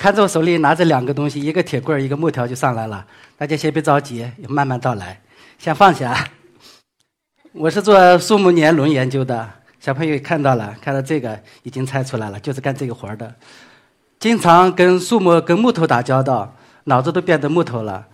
看着我手里拿着两个东西，一个铁棍儿，一个木条就上来了。大家先别着急，慢慢道来，先放下。我是做树木年轮研究的，小朋友看到了，看到这个已经猜出来了，就是干这个活儿的。经常跟树木、跟木头打交道，脑子都变得木头了，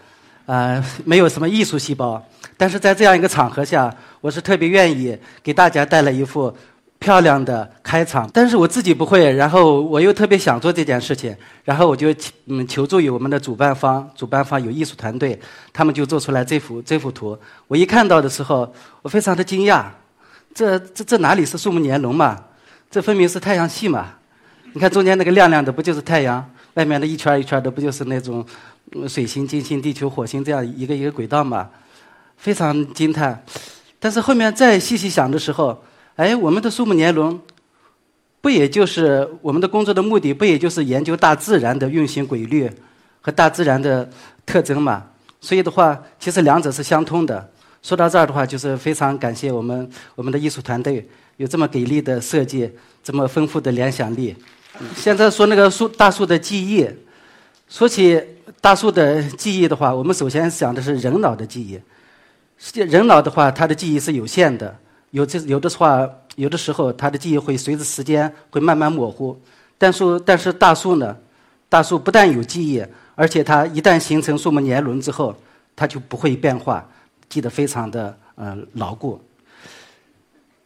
呃，没有什么艺术细胞。但是在这样一个场合下，我是特别愿意给大家带来一幅。漂亮的开场，但是我自己不会，然后我又特别想做这件事情，然后我就嗯求助于我们的主办方，主办方有艺术团队，他们就做出来这幅这幅图。我一看到的时候，我非常的惊讶，这这这哪里是树木年轮嘛？这分明是太阳系嘛？你看中间那个亮亮的，不就是太阳？外面的一圈一圈的，不就是那种水星、金星、地球、火星这样一个一个轨道嘛？非常惊叹。但是后面再细细想的时候。哎，我们的树木年轮，不也就是我们的工作的目的，不也就是研究大自然的运行规律和大自然的特征嘛？所以的话，其实两者是相通的。说到这儿的话，就是非常感谢我们我们的艺术团队有这么给力的设计，这么丰富的联想力。现在说那个树大树的记忆，说起大树的记忆的话，我们首先想的是人脑的记忆。实际人脑的话，它的记忆是有限的。有这有的话，有的时候他的记忆会随着时间会慢慢模糊。但是但是大树呢，大树不但有记忆，而且它一旦形成树木年轮之后，它就不会变化，记得非常的呃牢固。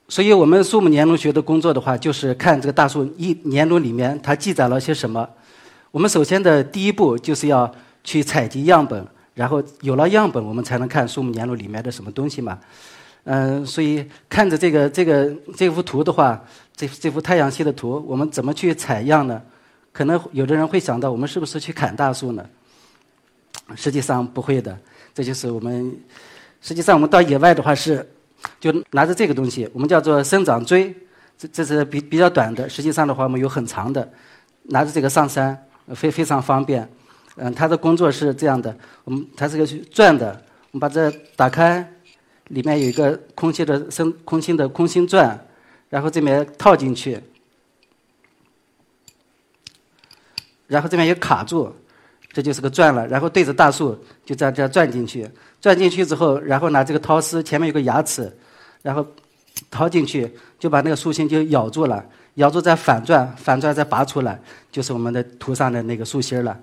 所以我们树木年轮学的工作的话，就是看这个大树一年轮里面它记载了些什么。我们首先的第一步就是要去采集样本，然后有了样本，我们才能看树木年轮里面的什么东西嘛。嗯，所以看着这个这个这幅图的话，这这幅太阳系的图，我们怎么去采样呢？可能有的人会想到，我们是不是去砍大树呢？实际上不会的，这就是我们实际上我们到野外的话是，就拿着这个东西，我们叫做生长锥，这这是比比较短的。实际上的话，我们有很长的，拿着这个上山非非常方便。嗯，它的工作是这样的，我们它是个转的，我们把这打开。里面有一个空气的空心的空心钻，然后这边套进去，然后这边也卡住，这就是个钻了。然后对着大树就这样这样钻进去，钻进去之后，然后拿这个掏丝，前面有个牙齿，然后掏进去就把那个树心就咬住了，咬住再反转，反转再拔出来，就是我们的图上的那个树心了。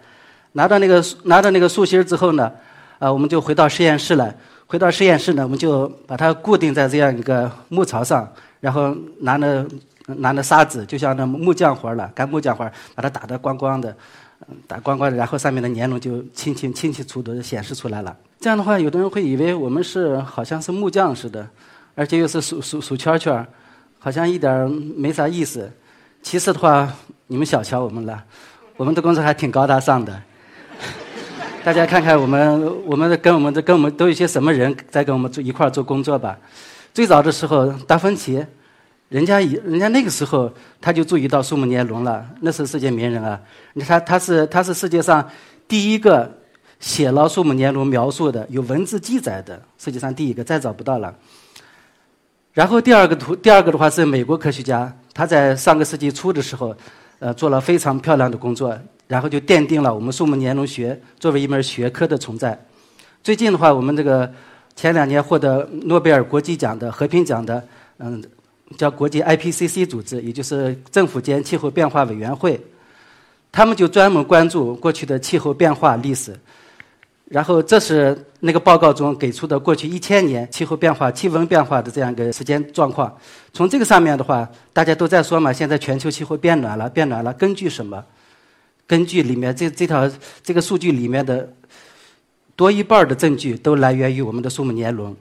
拿到那个拿到那个树心之后呢，啊，我们就回到实验室了。回到实验室呢，我们就把它固定在这样一个木槽上，然后拿那拿那沙子，就像那木匠活了，干木匠活把它打得光光的，打光光的，然后上面的年轮就清清清清楚楚的显示出来了。这样的话，有的人会以为我们是好像是木匠似的，而且又是数数数圈圈，好像一点没啥意思。其实的话，你们小瞧我们了，我们的工作还挺高大上的。大家看看我们，我们的跟我们的跟我们都有些什么人在跟我们做一块做工作吧。最早的时候，达芬奇，人家以人家那个时候他就注意到树木年轮了，那是世界名人啊。你看他是他是世界上第一个写了树木年轮描述的有文字记载的，世界上第一个，再找不到了。然后第二个图，第二个的话是美国科学家，他在上个世纪初的时候，呃，做了非常漂亮的工作。然后就奠定了我们树木年轮学作为一门学科的存在。最近的话，我们这个前两年获得诺贝尔国际奖的和平奖的，嗯，叫国际 IPCC 组织，也就是政府间气候变化委员会，他们就专门关注过去的气候变化历史。然后这是那个报告中给出的过去一千年气候变化、气温变化的这样一个时间状况。从这个上面的话，大家都在说嘛，现在全球气候变暖了，变暖了，根据什么？根据里面这这条这个数据里面的多一半的证据都来源于我们的树木年轮，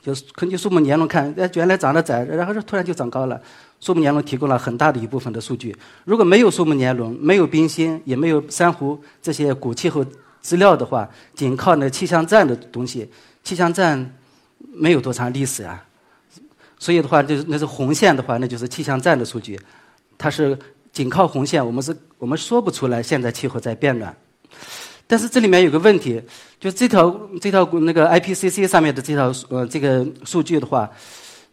就是根据树木年轮看，哎，原来长得窄，然后突然就长高了。树木年轮提供了很大的一部分的数据。如果没有树木年轮，没有冰芯，也没有珊瑚这些古气候资料的话，仅靠那气象站的东西，气象站没有多长历史啊。所以的话，就是那是红线的话，那就是气象站的数据，它是仅靠红线，我们是我们说不出来现在气候在变暖。但是这里面有个问题，就这条这条那个 IPCC 上面的这条呃这个数据的话。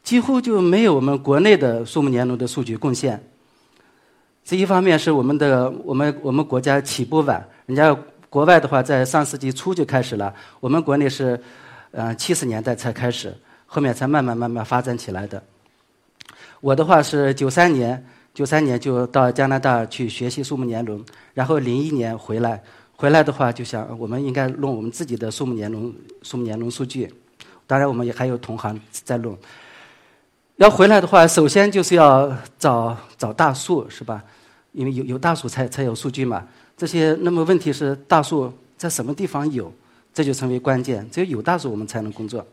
几乎就没有我们国内的树木年轮的数据贡献。这一方面是我们的我们我们国家起步晚，人家国外的话在上世纪初就开始了，我们国内是呃七十年代才开始，后面才慢慢慢慢发展起来的。我的话是九三年九三年就到加拿大去学习树木年轮，然后零一年回来，回来的话就想我们应该弄我们自己的树木年轮树木年轮数据，当然我们也还有同行在弄。要回来的话，首先就是要找找大树，是吧？因为有有大树才才有数据嘛。这些那么问题是大树在什么地方有，这就成为关键。只有有大树，我们才能工作。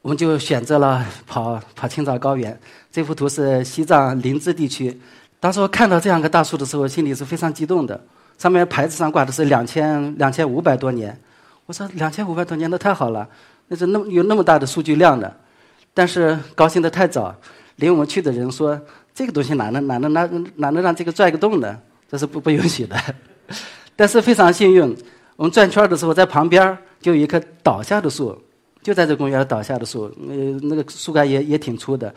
我们就选择了跑跑青藏高原。这幅图是西藏林芝地区。当时我看到这样个大树的时候，心里是非常激动的。上面牌子上挂的是两千两千五百多年。我说两千五百多年，那太好了，那是那么有那么大的数据量的。但是高兴的太早，领我们去的人说：“这个东西哪能哪能哪哪能让这个拽个洞呢？这是不不允许的。”但是非常幸运，我们转圈的时候，在旁边就有一棵倒下的树，就在这公园倒下的树，呃，那个树干也也挺粗的。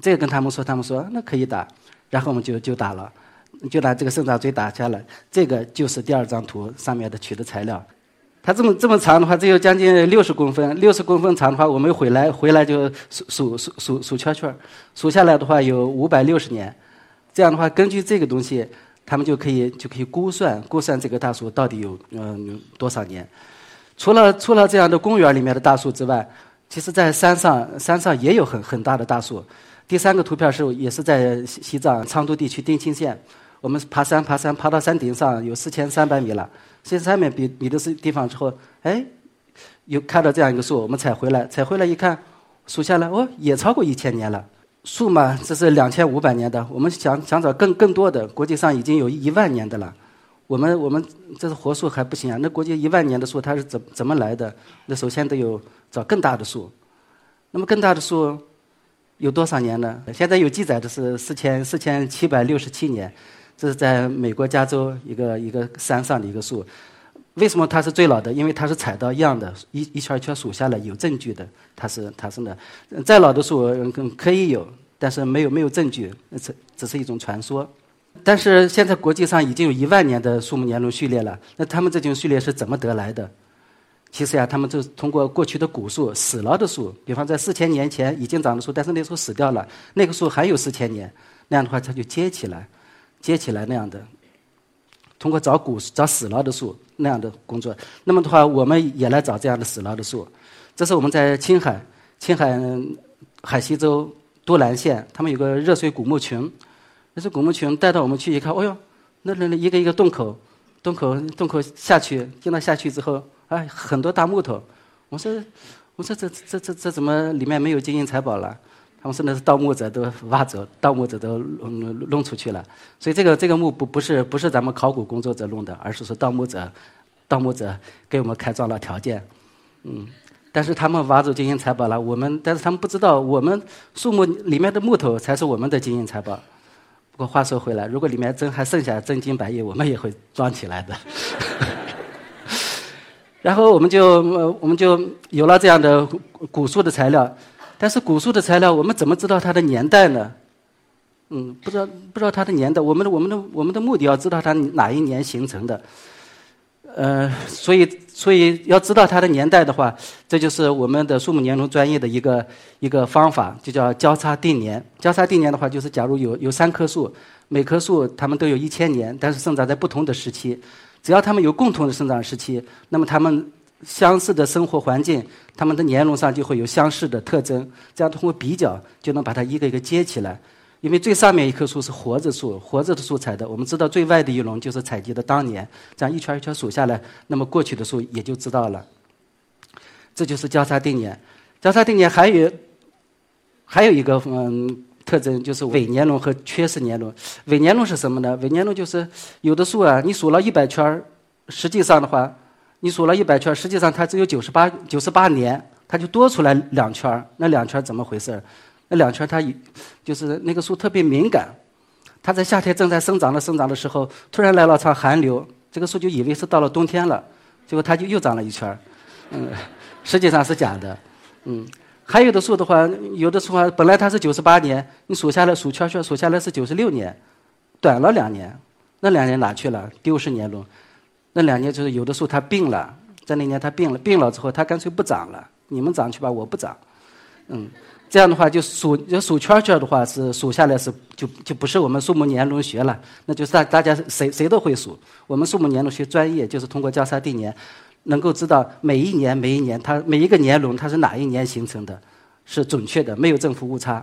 这个跟他们说，他们说那可以打，然后我们就就打了，就拿这个生长锥打下来。这个就是第二张图上面的取的材料。它这么这么长的话，只有将近六十公分。六十公分长的话，我们回来回来就数数数数数圈圈，数下来的话有五百六十年。这样的话，根据这个东西，他们就可以就可以估算估算这个大树到底有嗯多少年。除了除了这样的公园里面的大树之外，其实在山上山上也有很很大的大树。第三个图片是也是在西藏昌都地区丁青县，我们爬山爬山爬到山顶上有四千三百米了。这上面比比的是地方之后，哎，又看到这样一个树，我们采回来，采回来一看，数下来哦，也超过一千年了。树嘛，这是两千五百年的，我们想想找更更多的，国际上已经有一万年的了。我们我们这是活树还不行啊，那国际一万年的树它是怎怎么来的？那首先得有找更大的树。那么更大的树有多少年呢？现在有记载的是四千四千七百六十七年。这是在美国加州一个一个山上的一个树，为什么它是最老的？因为它是采到样的，一一圈一圈数下来有证据的，它是它是呢。再老的树可以有，但是没有没有证据，只只是一种传说。但是现在国际上已经有一万年的树木年轮序列了，那他们这种序列是怎么得来的？其实呀，他们就通过过去的古树死了的树，比方在四千年前已经长的树，但是那时候死掉了，那个树还有四千年，那样的话它就接起来。接起来那样的，通过找古找死了的树那样的工作，那么的话，我们也来找这样的死了的树。这是我们在青海，青海海西州都兰县，他们有个热水古墓群，那是古墓群带到我们去一看，哦哟，那那那一个一个洞口，洞口洞口下去，进到下去之后，哎，很多大木头。我说，我说这这这这怎么里面没有金银财宝了？他们说那是盗墓者都挖走，盗墓者都弄弄出去了，所以这个这个墓不不是不是咱们考古工作者弄的，而是说盗墓者，盗墓者给我们开创了条件，嗯，但是他们挖走金银财宝了，我们但是他们不知道，我们树木里面的木头才是我们的金银财宝。不过话说回来，如果里面真还剩下真金白银，我们也会装起来的。然后我们就我们就有了这样的古树的材料。但是古树的材料，我们怎么知道它的年代呢？嗯，不知道不知道它的年代。我们的我们的我们的目的要知道它哪一年形成的。呃，所以所以要知道它的年代的话，这就是我们的树木年轮专业的一个一个方法，就叫交叉定年。交叉定年的话，就是假如有有三棵树，每棵树它们都有一千年，但是生长在不同的时期，只要它们有共同的生长时期，那么它们。相似的生活环境，它们的年轮上就会有相似的特征。这样通过比较，就能把它一个一个接起来。因为最上面一棵树是活着树，活着的树采的。我们知道最外的一轮就是采集的当年。这样一圈一圈数下来，那么过去的树也就知道了。这就是交叉定年。交叉定年还有还有一个嗯特征，就是伪年轮和缺失年轮。伪年轮是什么呢？伪年轮就是有的树啊，你数了一百圈。实际上的话，你数了一百圈，实际上它只有九十八九十八年，它就多出来两圈那两圈怎么回事那两圈它就是那个树特别敏感，它在夏天正在生长的生长的时候，突然来了场寒流，这个树就以为是到了冬天了，结果它就又长了一圈嗯，实际上是假的，嗯。还有的树的话，有的树啊，本来它是九十八年，你数下来数圈圈数下来是九十六年，短了两年，那两年哪去了？丢失年轮，那两年就是有的树它病了，在那年它病了，病了之后它干脆不长了，你们长去吧，我不长，嗯，这样的话就数就数圈圈的话是数下来是就就不是我们树木年轮学了，那就是大大家谁谁都会数，我们树木年轮学专业就是通过交叉定年。能够知道每一年每一年它每一个年轮它是哪一年形成的，是准确的，没有正负误差。